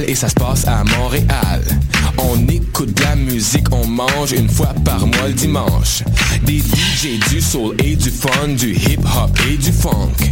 Et ça se passe à Montréal. On écoute de la musique, on mange une fois par mois le dimanche. Des DJ, du soul et du fun, du hip hop et du funk.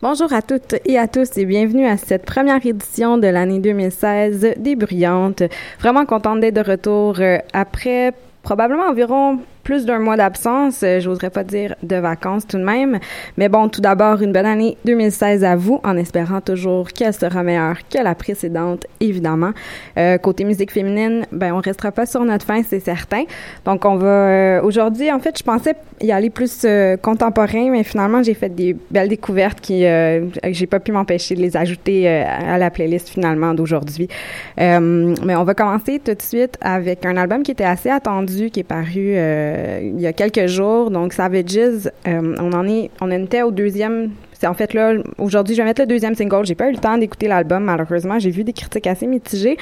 Bonjour à toutes et à tous et bienvenue à cette première édition de l'année 2016 des Bruyantes. Vraiment contente d'être de retour euh, après probablement environ plus d'un mois d'absence, euh, j'oserais pas dire de vacances tout de même. Mais bon, tout d'abord, une bonne année 2016 à vous, en espérant toujours qu'elle sera meilleure que la précédente, évidemment. Euh, côté musique féminine, ben on restera pas sur notre fin, c'est certain. Donc on va euh, aujourd'hui, en fait, je pensais y aller plus contemporain, mais finalement j'ai fait des belles découvertes qui, j'ai pas pu m'empêcher de les ajouter à la playlist finalement d'aujourd'hui. mais on va commencer tout de suite avec un album qui était assez attendu, qui est paru euh, il y a quelques jours. Donc, Savages, euh, on en est, on était au deuxième. C'est en fait là, aujourd'hui, je vais mettre le deuxième single. J'ai pas eu le temps d'écouter l'album, malheureusement. J'ai vu des critiques assez mitigées.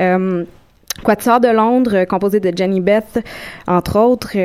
Euh, Quatuor de Londres, composé de Jenny Beth, entre autres.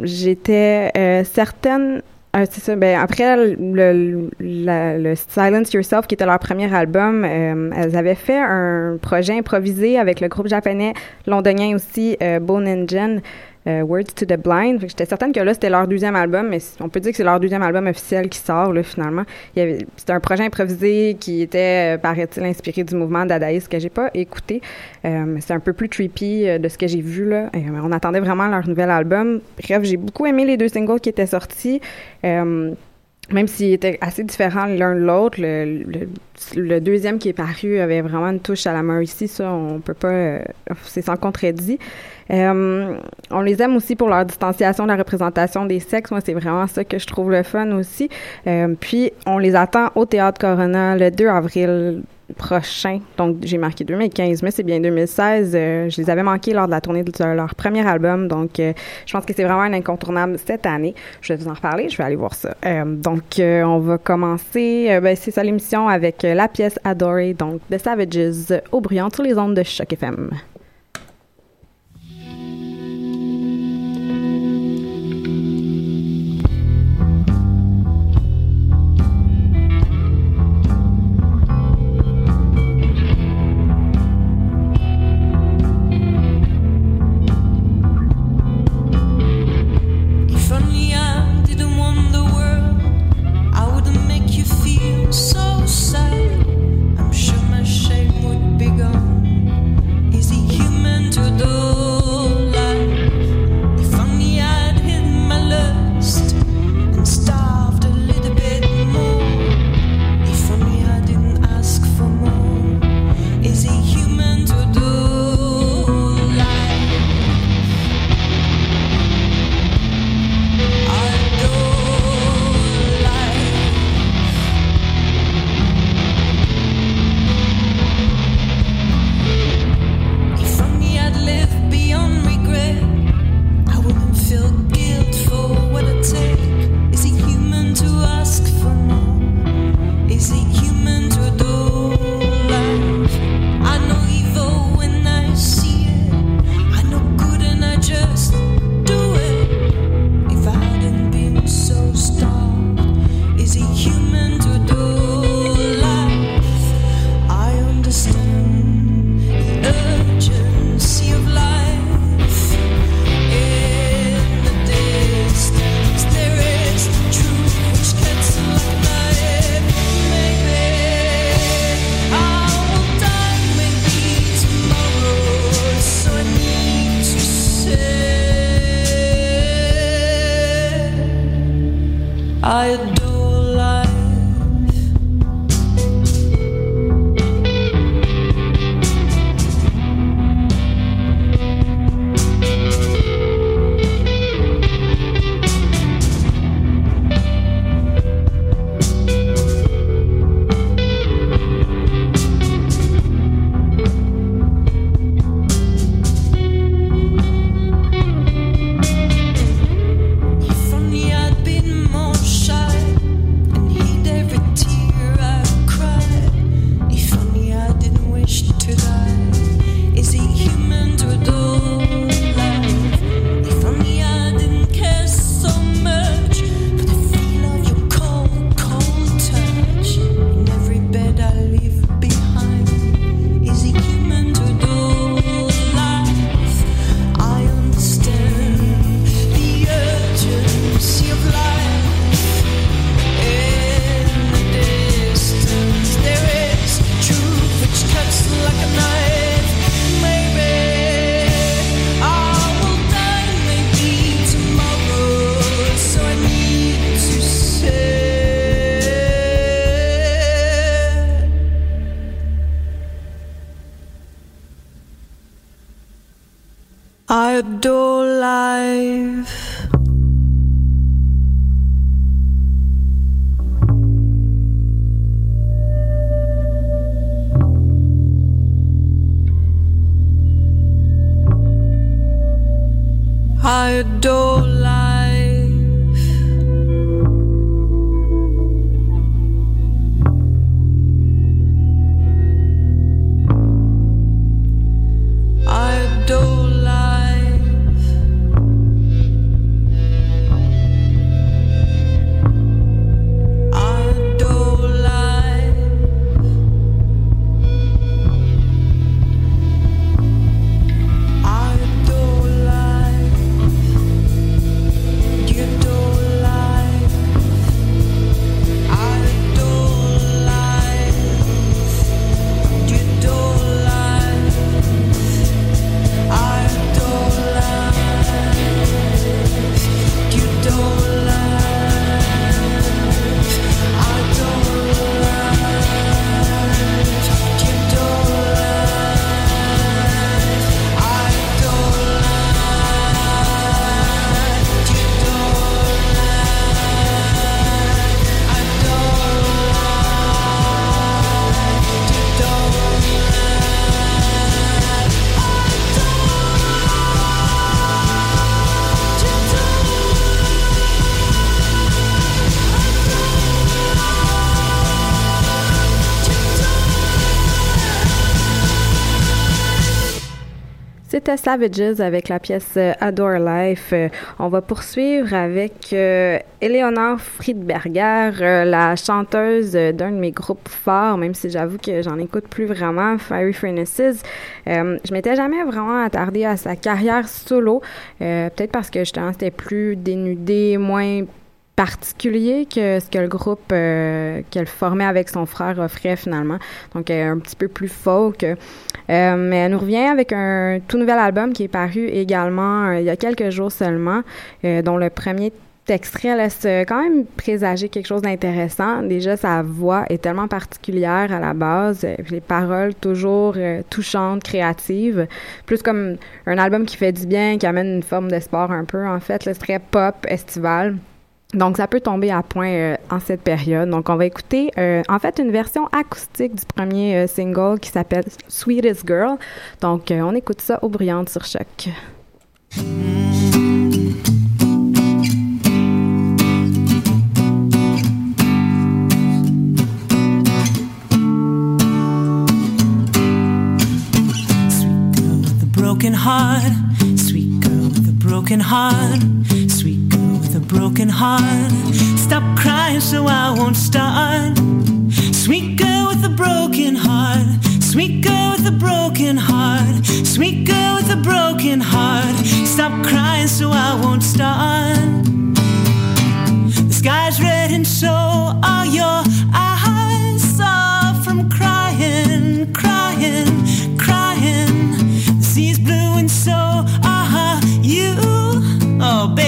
J'étais certaine c'est ça. Ben, après le, le, Silence Yourself, qui était leur premier album, elles avaient fait un projet improvisé avec le groupe japonais londonien aussi, Bone Engine. Euh, Words to the Blind. J'étais certaine que là, c'était leur deuxième album, mais on peut dire que c'est leur deuxième album officiel qui sort, là, finalement. C'était un projet improvisé qui était, euh, paraît-il, inspiré du mouvement dadaïste que j'ai pas écouté. Euh, c'est un peu plus trippy de ce que j'ai vu, là. on attendait vraiment leur nouvel album. Bref, j'ai beaucoup aimé les deux singles qui étaient sortis même s'ils étaient assez différents l'un de l'autre, le, deuxième qui est paru avait vraiment une touche à la ici, ça, on peut pas, euh, c'est sans contredit. Euh, on les aime aussi pour leur distanciation de la représentation des sexes. Moi, c'est vraiment ça que je trouve le fun aussi. Euh, puis, on les attend au Théâtre Corona le 2 avril prochain. Donc, j'ai marqué 2015, mais c'est bien 2016. Euh, je les avais manqués lors de la tournée de leur premier album. Donc, euh, je pense que c'est vraiment un incontournable cette année. Je vais vous en reparler. Je vais aller voir ça. Euh, donc, on va commencer. Ben, c'est ça l'émission avec la pièce Adorée, donc The Savages, au brillant sur les ondes de Choc FM. I adore. Savages avec la pièce euh, Adore Life. Euh, on va poursuivre avec euh, Eleonore Friedberger, la chanteuse d'un de mes groupes forts, même si j'avoue que j'en écoute plus vraiment, Fiery Furnaces. je m'étais jamais vraiment attardée à sa carrière solo, peut-être parce que justement c'était plus dénudé, moins particulier que ce que le groupe euh, qu'elle formait avec son frère offrait finalement. Donc, un petit peu plus folk. Euh, mais elle nous revient avec un tout nouvel album qui est paru également euh, il y a quelques jours seulement, dont le premier extrait laisse quand même présager quelque chose d'intéressant. Déjà, sa voix est tellement particulière à la base, les paroles toujours touchantes, créatives, plus comme un album qui fait du bien, qui amène une forme d'espoir un peu, en fait. Le très pop, estival. Donc, ça peut tomber à point euh, en cette période. Donc, on va écouter euh, en fait une version acoustique du premier euh, single qui s'appelle Sweetest Girl. Donc, on écoute ça au brillant sur Choc. Broken heart. Stop crying so I won't start. Sweet girl with a broken heart. Sweet girl with a broken heart. Sweet girl with a broken heart. Stop crying so I won't start. The sky's red and so are your eyes. Off from crying, crying.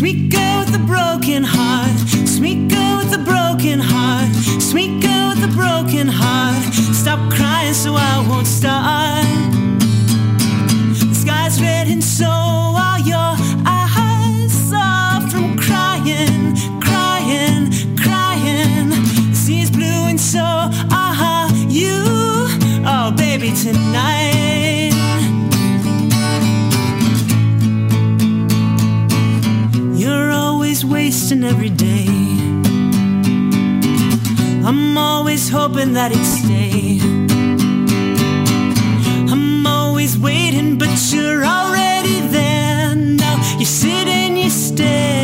Sweet girl with a broken heart. Sweet girl with a broken heart. Sweet girl with a broken heart. Stop crying so I won't start. The sky's red and so are your eyes soft from crying, crying, crying. The sea's blue and so are you. Oh, baby, tonight. Wasting every day. I'm always hoping that it'd stay. I'm always waiting, but you're already there. Now you sit and you stare.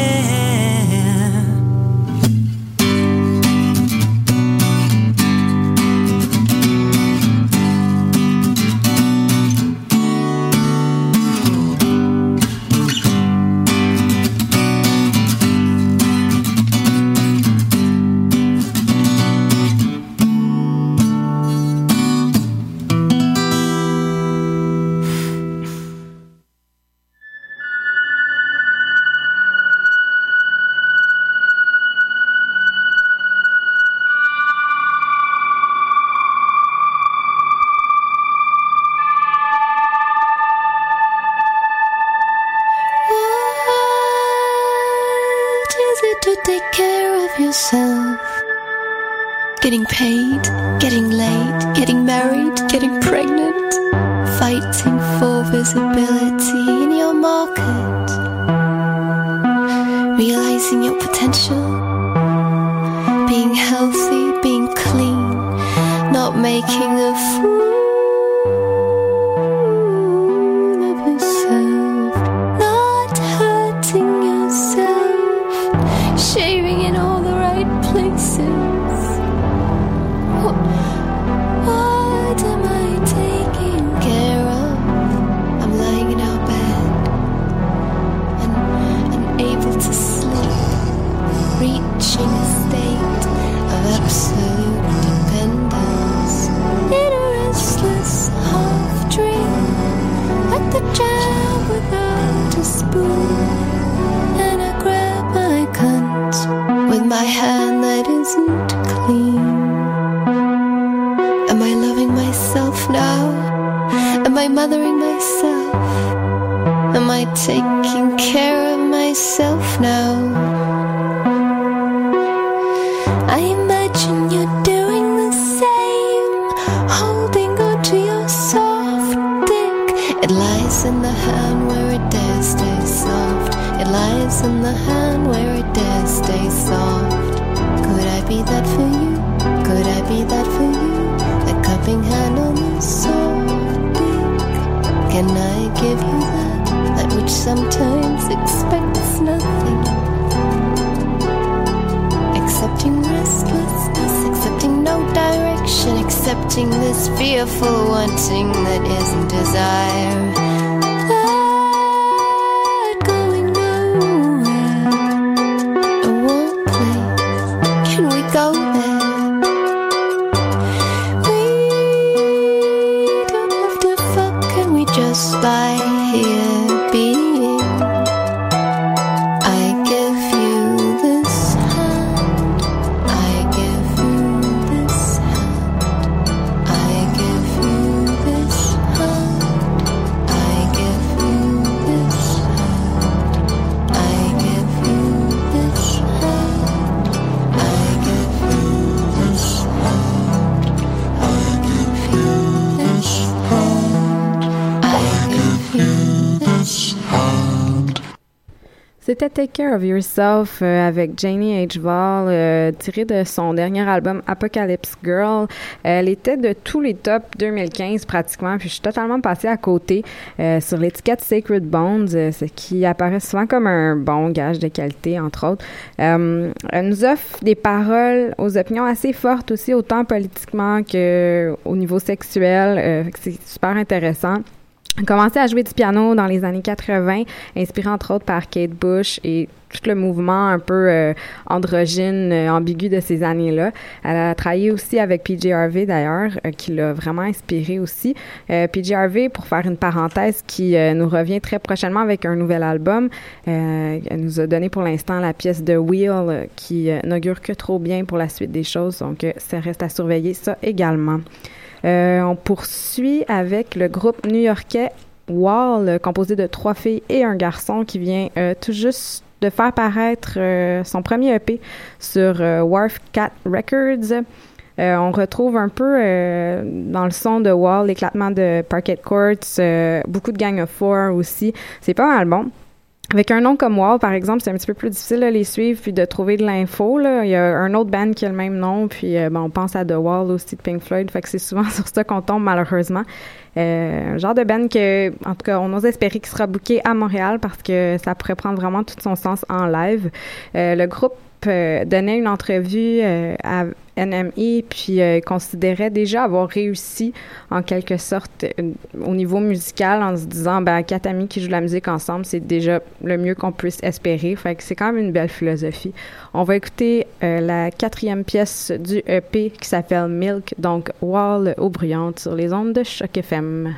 Potential, being healthy, being clean, not making a close by here C'était Take Care of Yourself euh, avec Janie H. Val, euh, tiré de son dernier album Apocalypse Girl. Elle était de tous les tops 2015 pratiquement, puis je suis totalement passée à côté euh, sur l'étiquette Sacred Bones, ce qui apparaît souvent comme un bon gage de qualité, entre autres. Elle nous offre des paroles aux opinions assez fortes aussi, autant politiquement que au niveau sexuel. C'est super intéressant. A commencé à jouer du piano dans les années 80, inspiré entre autres par Kate Bush et tout le mouvement un peu euh, androgyne, euh, ambigu de ces années-là. Elle a travaillé aussi avec PJ Harvey d'ailleurs, euh, qui l'a vraiment inspiré aussi. PJ Harvey, pour faire une parenthèse, qui nous revient très prochainement avec un nouvel album. elle nous a donné pour l'instant la pièce de Wheel, qui n'augure que trop bien pour la suite des choses, donc ça reste à surveiller ça également. Euh, on poursuit avec le groupe new-yorkais Wall, composé de trois filles et un garçon qui vient euh, tout juste de faire paraître euh, son premier EP sur Wharf Cat Records. on retrouve un peu dans le son de Wall l'éclatement de Parquet Courts, beaucoup de Gang of Four aussi. C'est pas mal bon. Avec un nom comme Wall, par exemple, c'est un petit peu plus difficile de les suivre puis de trouver de l'info. Il y a un autre band qui a le même nom, puis euh, bon, on pense à The Wall aussi de Pink Floyd, fait que c'est souvent sur ça qu'on tombe malheureusement. Euh, un genre de band que, en tout cas, on ose espérer qu'il sera booké à Montréal parce que ça pourrait prendre vraiment tout son sens en live. Euh, le groupe donnait une entrevue à NME, puis euh, considérait déjà avoir réussi en quelque sorte euh, au niveau musical en se disant ben quatre amis qui jouent la musique ensemble, c'est déjà le mieux qu'on puisse espérer. Fait que c'est quand même une belle philosophie. On va écouter euh, la quatrième pièce du EP qui s'appelle Milk, donc Wall au bruyante sur les ondes de Choc FM.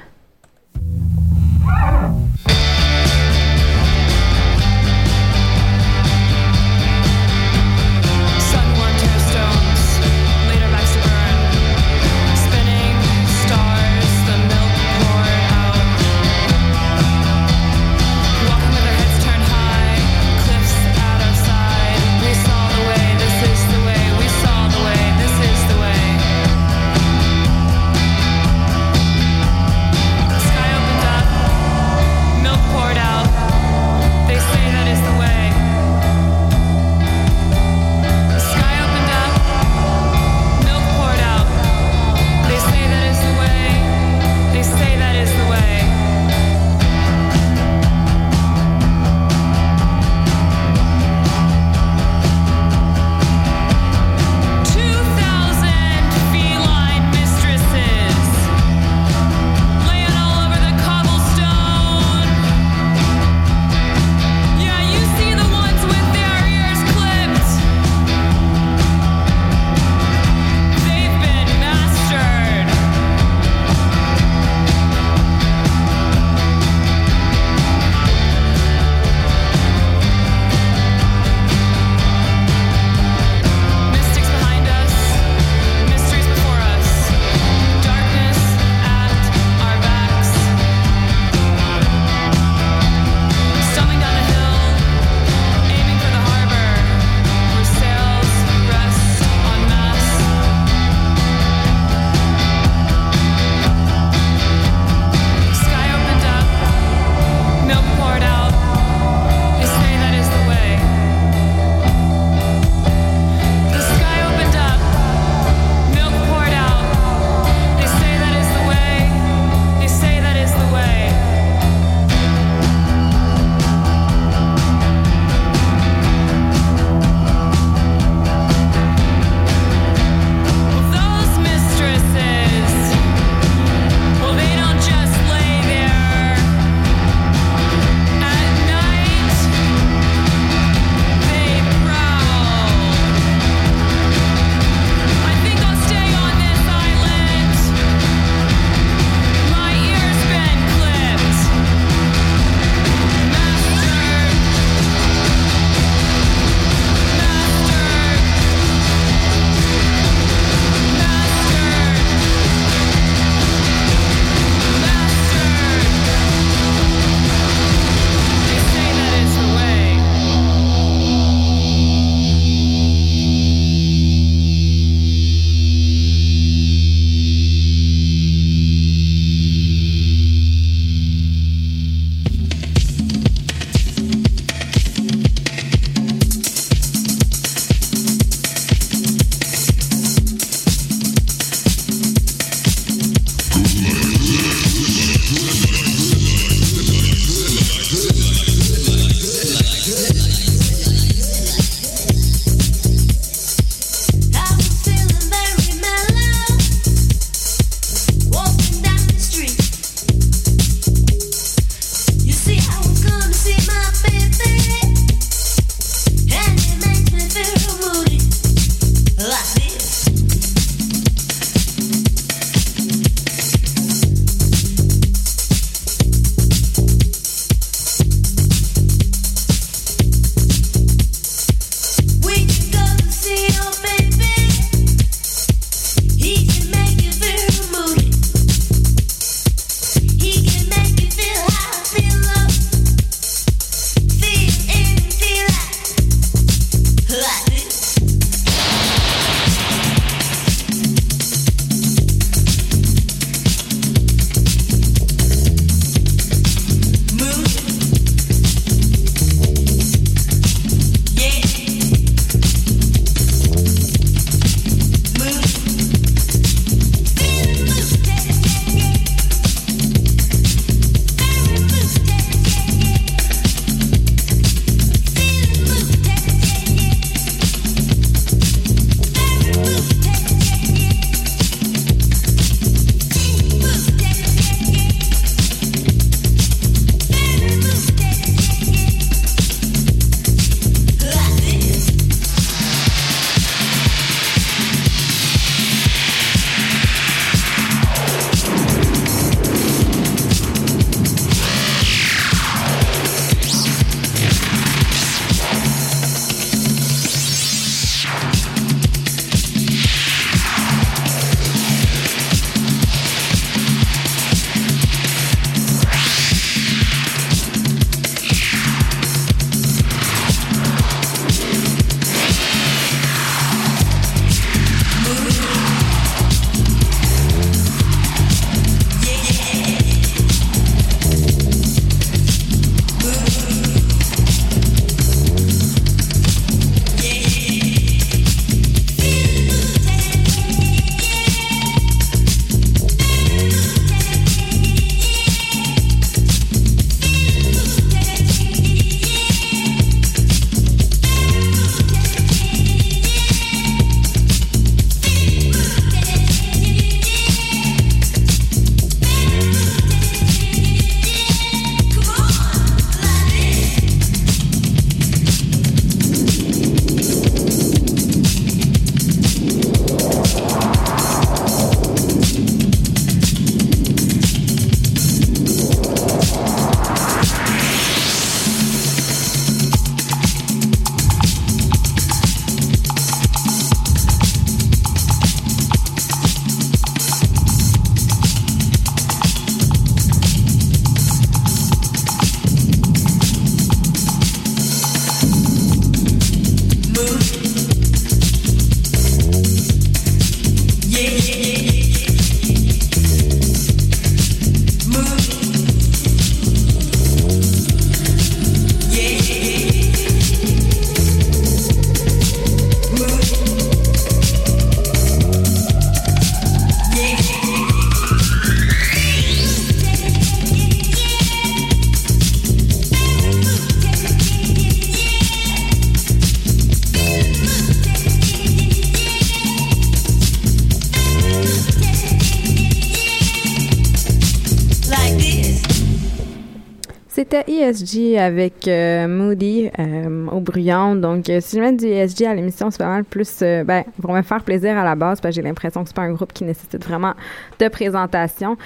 ESG avec euh, Moody euh, au bruyant. Donc, euh, si je mets du ESG à l'émission, c'est mal plus, ben, pour me faire plaisir à la base, parce que j'ai l'impression que c'est pas un groupe qui nécessite vraiment de présentation.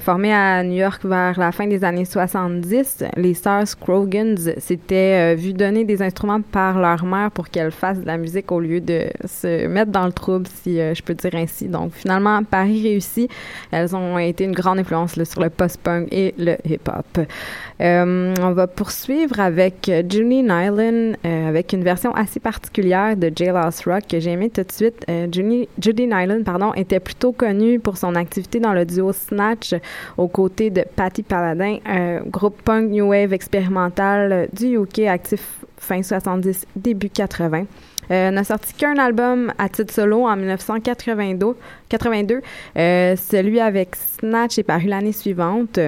formé à New York vers la fin des années 70, les Stars Crogans s'étaient vu donner des instruments par leur mère pour qu'elles fassent de la musique au lieu de se mettre dans le trouble, si je peux dire ainsi. Donc, finalement, Paris réussit. Elles ont été une grande influence sur le post-punk et le hip-hop. Euh, on va poursuivre avec Judy Nyland, euh, avec une version assez particulière de Jailhouse Rock que j'ai aimé tout de suite. Euh, Judy, Judy Nyland, pardon, était plutôt connue pour son activité dans le duo Snatch aux côtés de Patty Paladin, un groupe punk new wave expérimental du UK actif fin 70, début 80. Euh, n'a sorti qu'un album à titre solo en 1982. 82. celui avec Snatch est paru l'année suivante.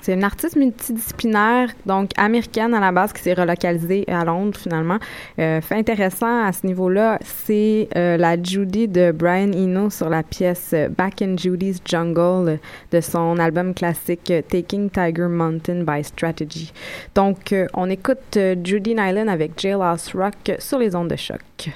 C'est une artiste multidisciplinaire, donc américaine à la base, qui s'est relocalisée à Londres finalement. Euh, fait intéressant à ce niveau-là, c'est euh, la Judy de Brian Eno sur la pièce Back in Judy's Jungle de son album classique Taking Tiger Mountain by Strategy. Donc, euh, on écoute Judy Nyland avec Jailhouse Rock sur les ondes de choc.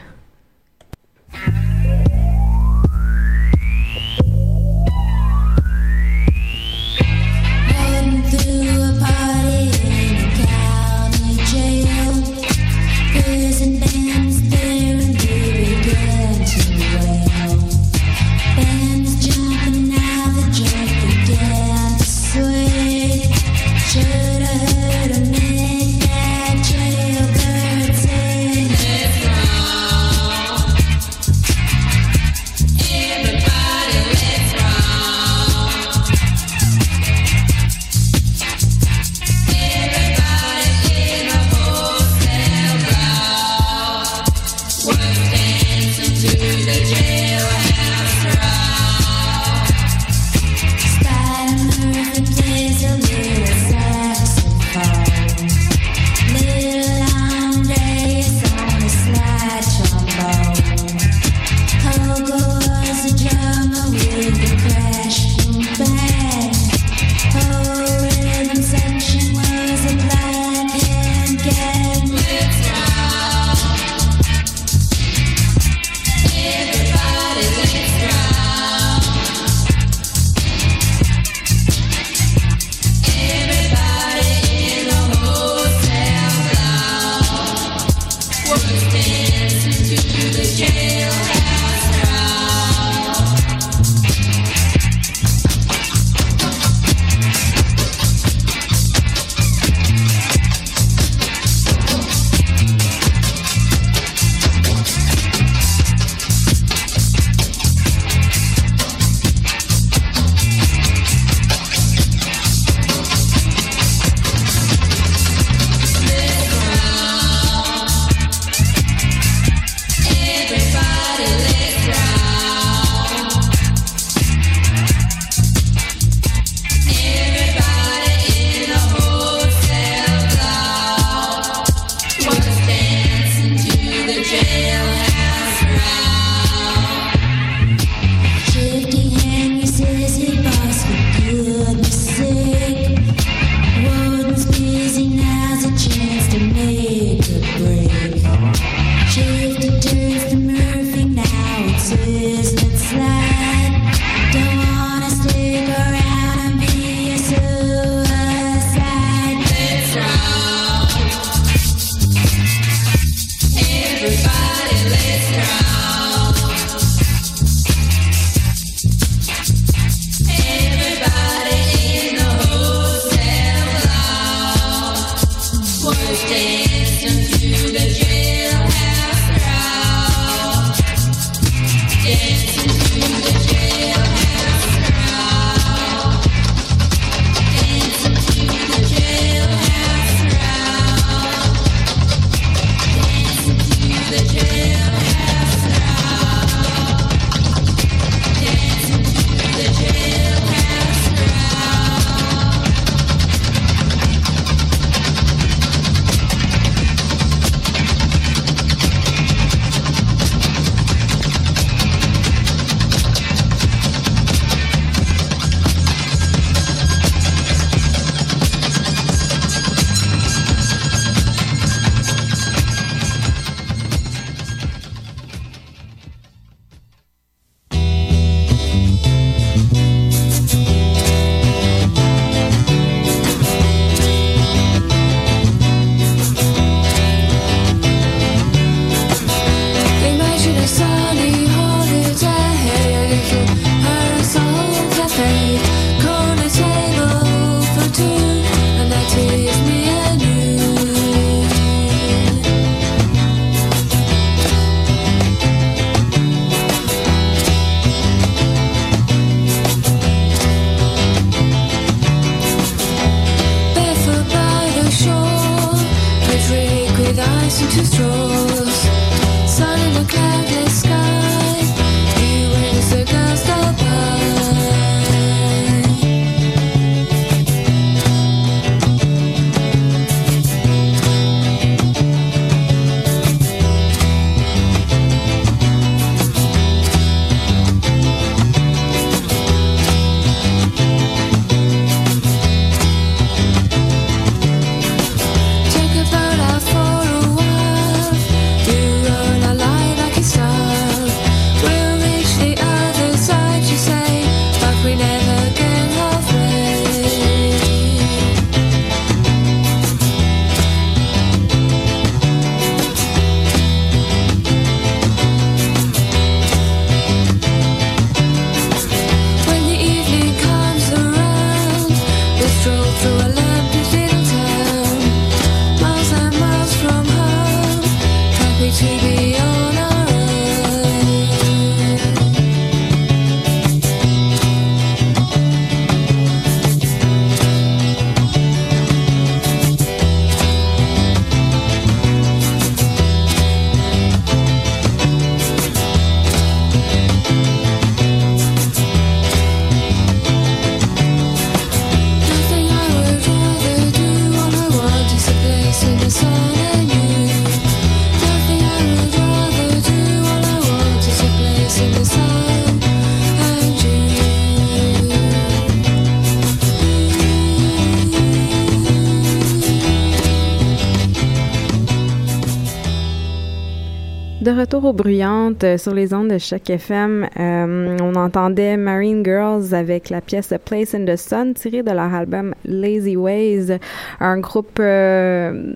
Retour aux bruyantes euh, sur les ondes de Choc FM, euh, on entendait Marine Girls avec la pièce Place in the Sun tirée de leur album Lazy Ways, un groupe euh,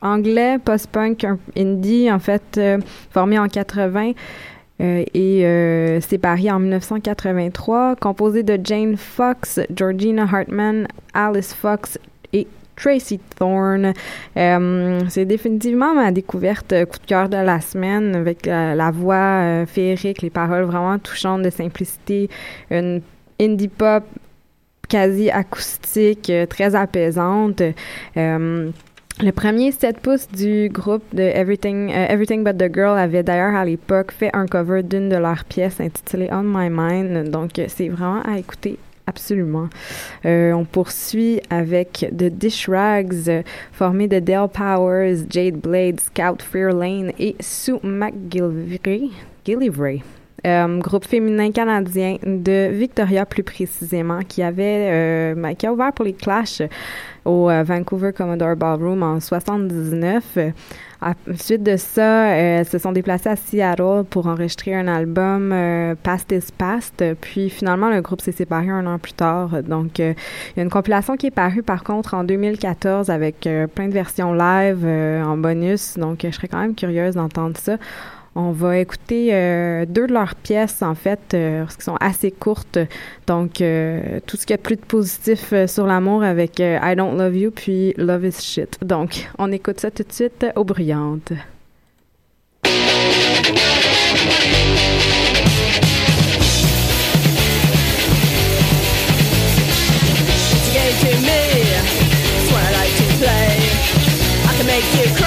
anglais post-punk un- indie en fait formé en 80 euh, et séparé en 1983, composé de Jane Fox, Georgina Hartman, Alice Fox Tracy Thorne. Euh, c'est définitivement ma découverte euh, coup de cœur de la semaine avec la, voix euh, féerique, les paroles vraiment touchantes de simplicité, une indie pop quasi acoustique, très apaisante. Le premier 7 pouces du groupe de Everything, euh, Everything But the Girl avait d'ailleurs à l'époque fait un cover d'une de leurs pièces intitulée On My Mind. Donc c'est vraiment à écouter absolument. Euh, on poursuit avec The Dish Rags, formé de Dale Powers, Jade Blade, Scout Fairlane et Sue McGillivray. Gillivray. Euh, groupe féminin canadien de Victoria plus précisément, qui avait euh, a ouvert pour les Clash au euh, Vancouver Commodore Ballroom en 79. Ensuite de ça, euh, se sont déplacées à Seattle pour enregistrer un album euh, Past is Past. Puis finalement, le groupe s'est séparé un an plus tard. Donc, euh, il y a une compilation qui est parue par contre en 2014 avec euh, plein de versions live euh, en bonus. Donc, je serais quand même curieuse d'entendre ça. On va écouter euh, deux de leurs pièces, en fait, euh, qu'elles sont assez courtes. Donc, euh, tout ce qu'il y a de plus de positif sur l'amour avec I Don't Love You, puis Love is Shit. Donc, on écoute ça tout de suite aux you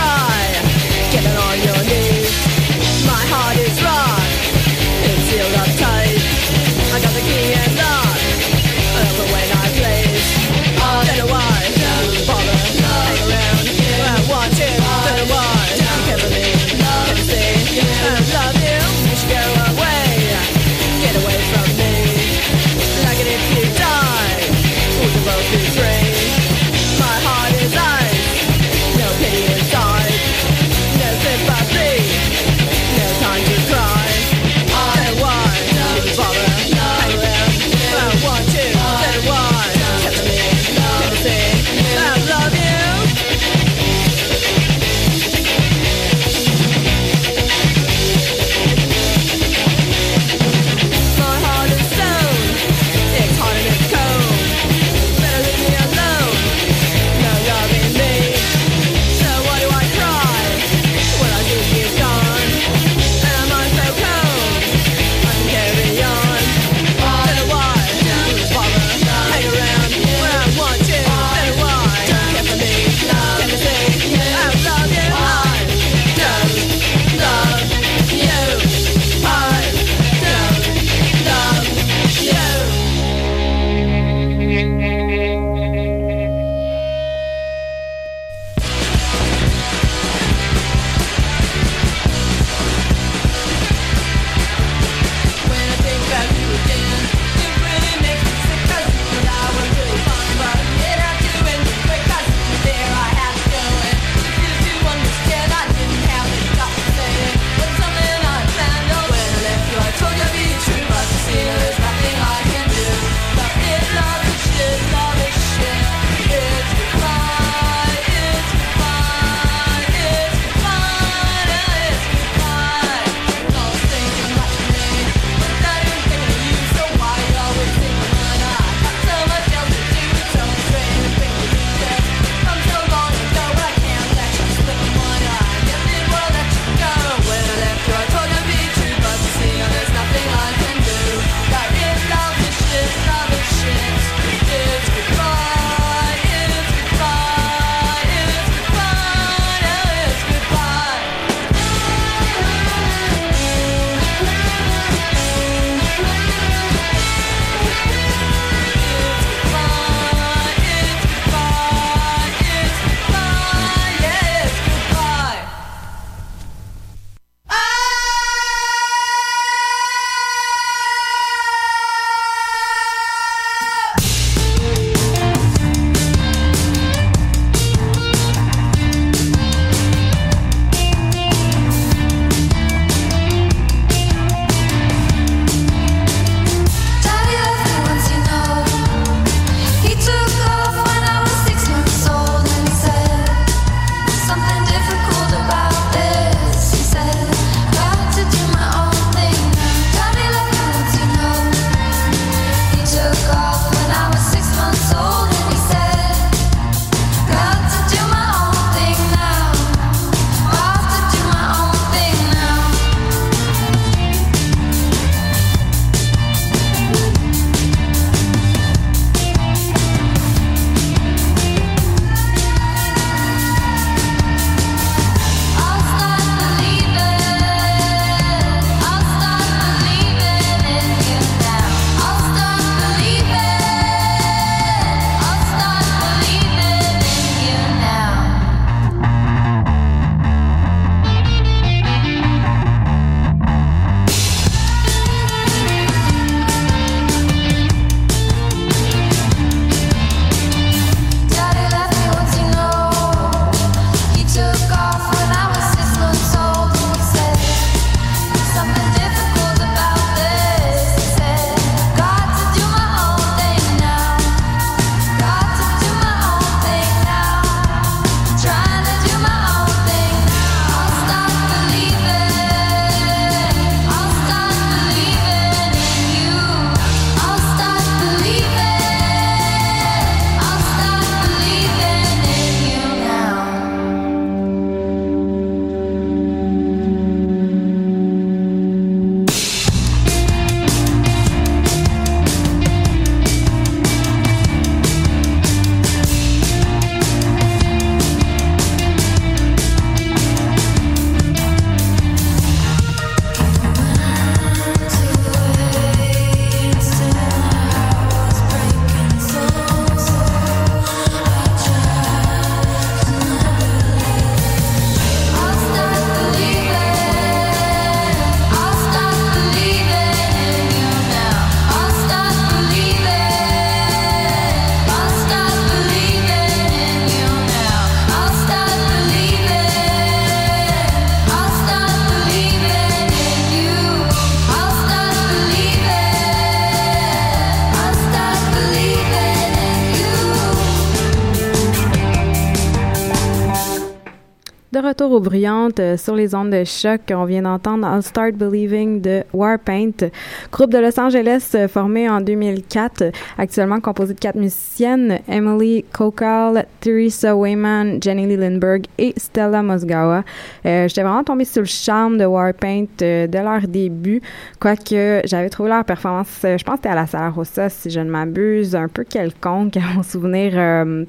Jahre retour aux bruyantes euh, sur les ondes de choc. On vient d'entendre I'll Start Believing de Warpaint, groupe de Los Angeles euh, formé en 2004, actuellement composé de quatre musiciennes, Emily Kokal, Theresa Wayman, Jenny Lee Lindbergh et Stella Mosgawa. Euh, J'étais vraiment tombée sur le charme de Warpaint dès leur début, quoique j'avais trouvé leur performance, je pense que c'était à la Sala Rossa, si je ne m'abuse, un peu quelconque, à mon souvenir,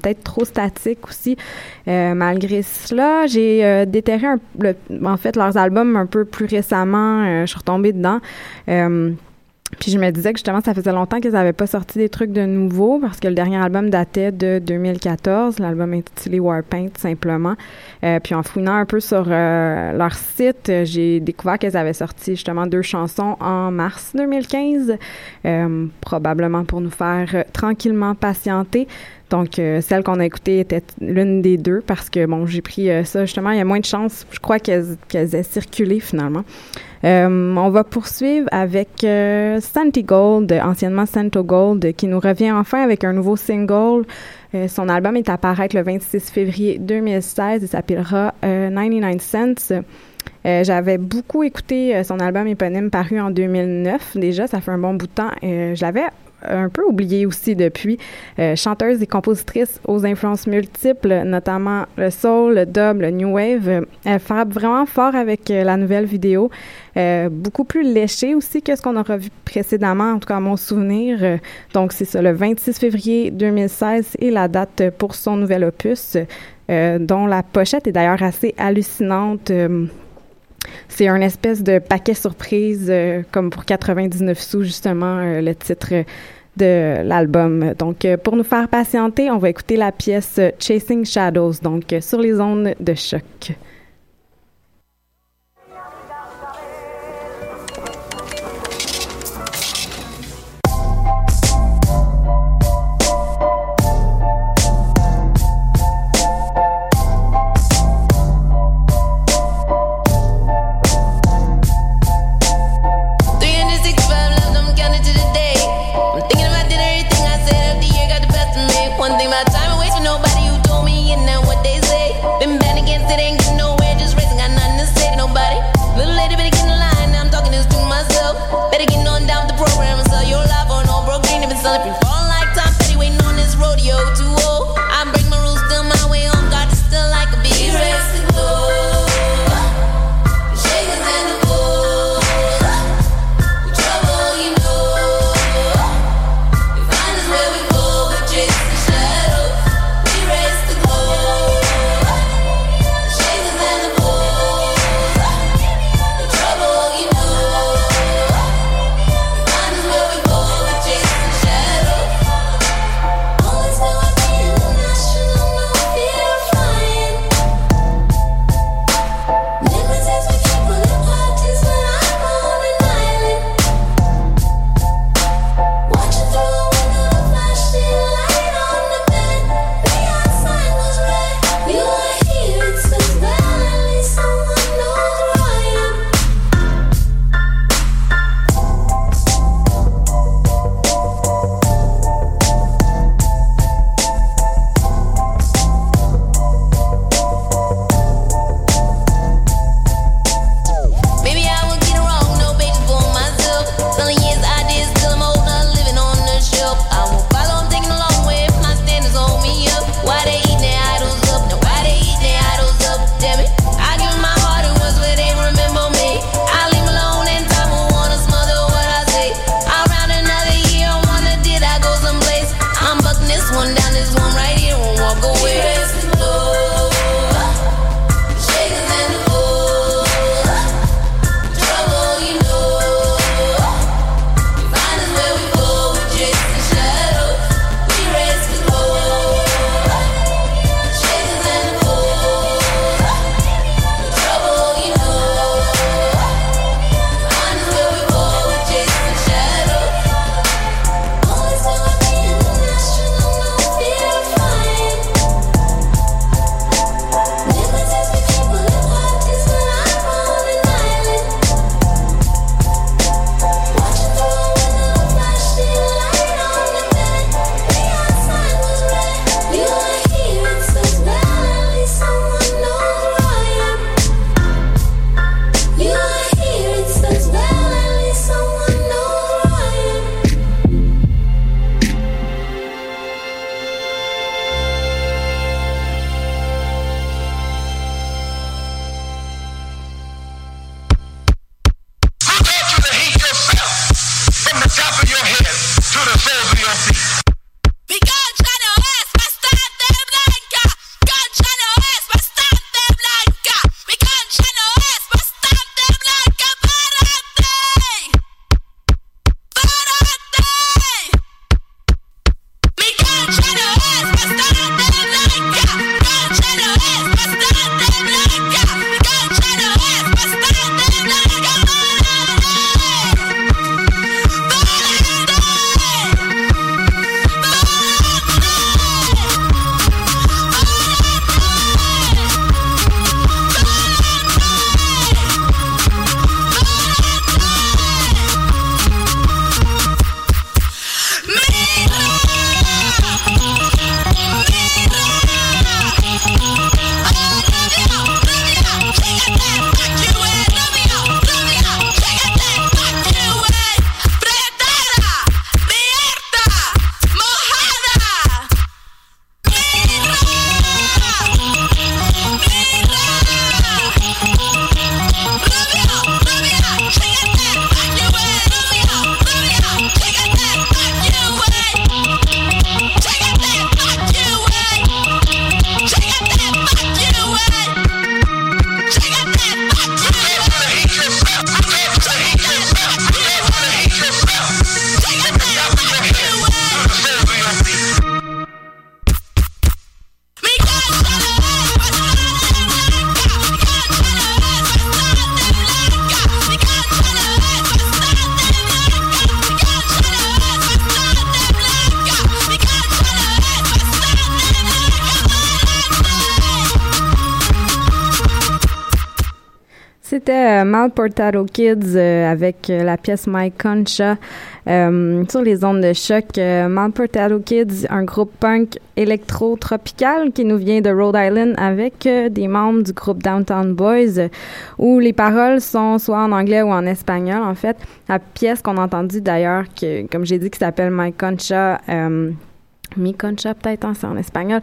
peut-être trop statique aussi. Malgré cela, j'ai déterré un- en fait leurs albums un peu plus récemment. euh, je suis retombée dedans. Euh, puis je me disais que justement, ça faisait longtemps qu'ils n'avaient pas sorti des trucs de nouveau parce que le dernier album datait de 2014, l'album intitulé Warpaint simplement. Euh, puis en fouinant un peu sur leur site, j'ai découvert qu'elles avaient sorti justement deux chansons en mars 2015, euh, probablement pour nous faire tranquillement patienter. Donc, euh, celle qu'on a écoutée était l'une des deux parce que, bon, j'ai pris euh, ça justement. Il y a moins de chances, je crois, qu'elles qu'elles aient circulé finalement. Euh, on va poursuivre avec Santi Gold, anciennement Santo Gold, qui nous revient enfin avec un nouveau single. Son album est à paraître le 26 février 2016 et s'appellera euh, 99 Cents. J'avais beaucoup écouté son album éponyme paru en 2009. Déjà, ça fait un bon bout de temps. Je l'avais un peu oublié aussi depuis. Euh, chanteuse et compositrice aux influences multiples, notamment le soul, le dub, le new wave. Euh, Elle frappe vraiment fort avec euh, la nouvelle vidéo. Beaucoup plus léchée aussi que ce qu'on aura vu précédemment, en tout cas à mon souvenir. Donc c'est ça, le 26 février 2016 et la date pour son nouvel opus, dont la pochette est d'ailleurs assez hallucinante. C'est un espèce de paquet surprise, euh, comme pour 99 sous, justement, euh, le titre de l'album. Donc, euh, pour nous faire patienter, on va écouter la pièce Chasing Shadows, donc sur les ondes de choc. C'était euh, Malportado Kids euh, avec euh, la pièce My Concha sur les ondes de choc. Malportado Kids, un groupe punk électro-tropical qui nous vient de Rhode Island avec des membres du groupe Downtown Boys où les paroles sont soit en anglais ou en espagnol en fait. La pièce qu'on a entendue d'ailleurs, comme j'ai dit, qui s'appelle My Concha, Mi Concha peut-être hein, c'est en espagnol.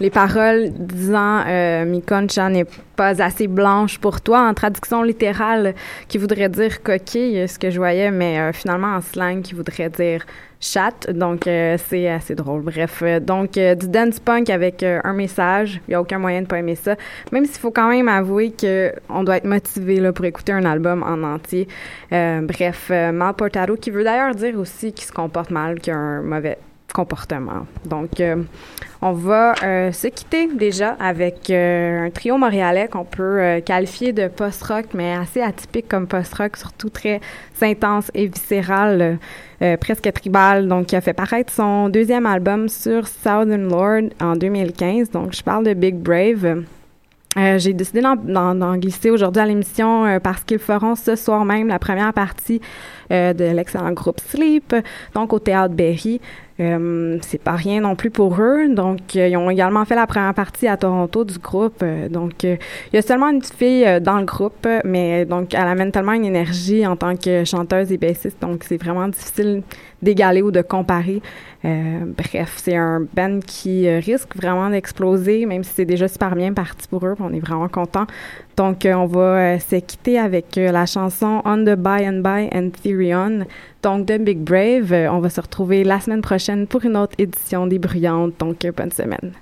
Les paroles disant euh, Mi concha n'est pas assez blanche pour toi en traduction littérale qui voudrait dire coquille, ce que je voyais, mais euh, finalement en slang qui voudrait dire chatte. Donc euh, c'est assez drôle. Bref, euh, donc euh, du dance punk avec un message. Il y a aucun moyen de pas aimer ça. Même s'il faut quand même avouer que on doit être motivé là, pour écouter un album en entier. Bref, mal portado qui veut d'ailleurs dire aussi qu'il se comporte mal, qu'il a un mauvais comportement. Donc, euh, on va euh, se quitter déjà avec euh, un trio montréalais qu'on peut qualifier de post-rock, mais assez atypique comme post-rock, surtout très intense et viscéral, presque tribal. Donc, il a fait paraître son deuxième album sur Southern Lord en 2015. Donc, je parle de Big Brave. J'ai décidé d'en- glisser aujourd'hui à l'émission parce qu'ils feront ce soir même la première partie de l'excellent groupe Sleep, donc au Théâtre Berry. Euh, c'est pas rien non plus pour eux. Donc, euh, ils ont également fait la première partie à Toronto du groupe. Euh, donc, il y a seulement une fille euh, dans le groupe, mais donc elle amène tellement une énergie en tant que chanteuse et bassiste. Donc, c'est vraiment difficile d'égaler ou de comparer. Euh, bref, c'est un band qui euh, risque vraiment d'exploser, même si c'est déjà super bien parti pour eux. On est vraiment content. Donc, euh, on va se quitter avec la chanson On the By and By and Therion, donc de Big Brave. On va se retrouver la semaine prochaine pour une autre édition des Bruyantes. Donc, bonne semaine.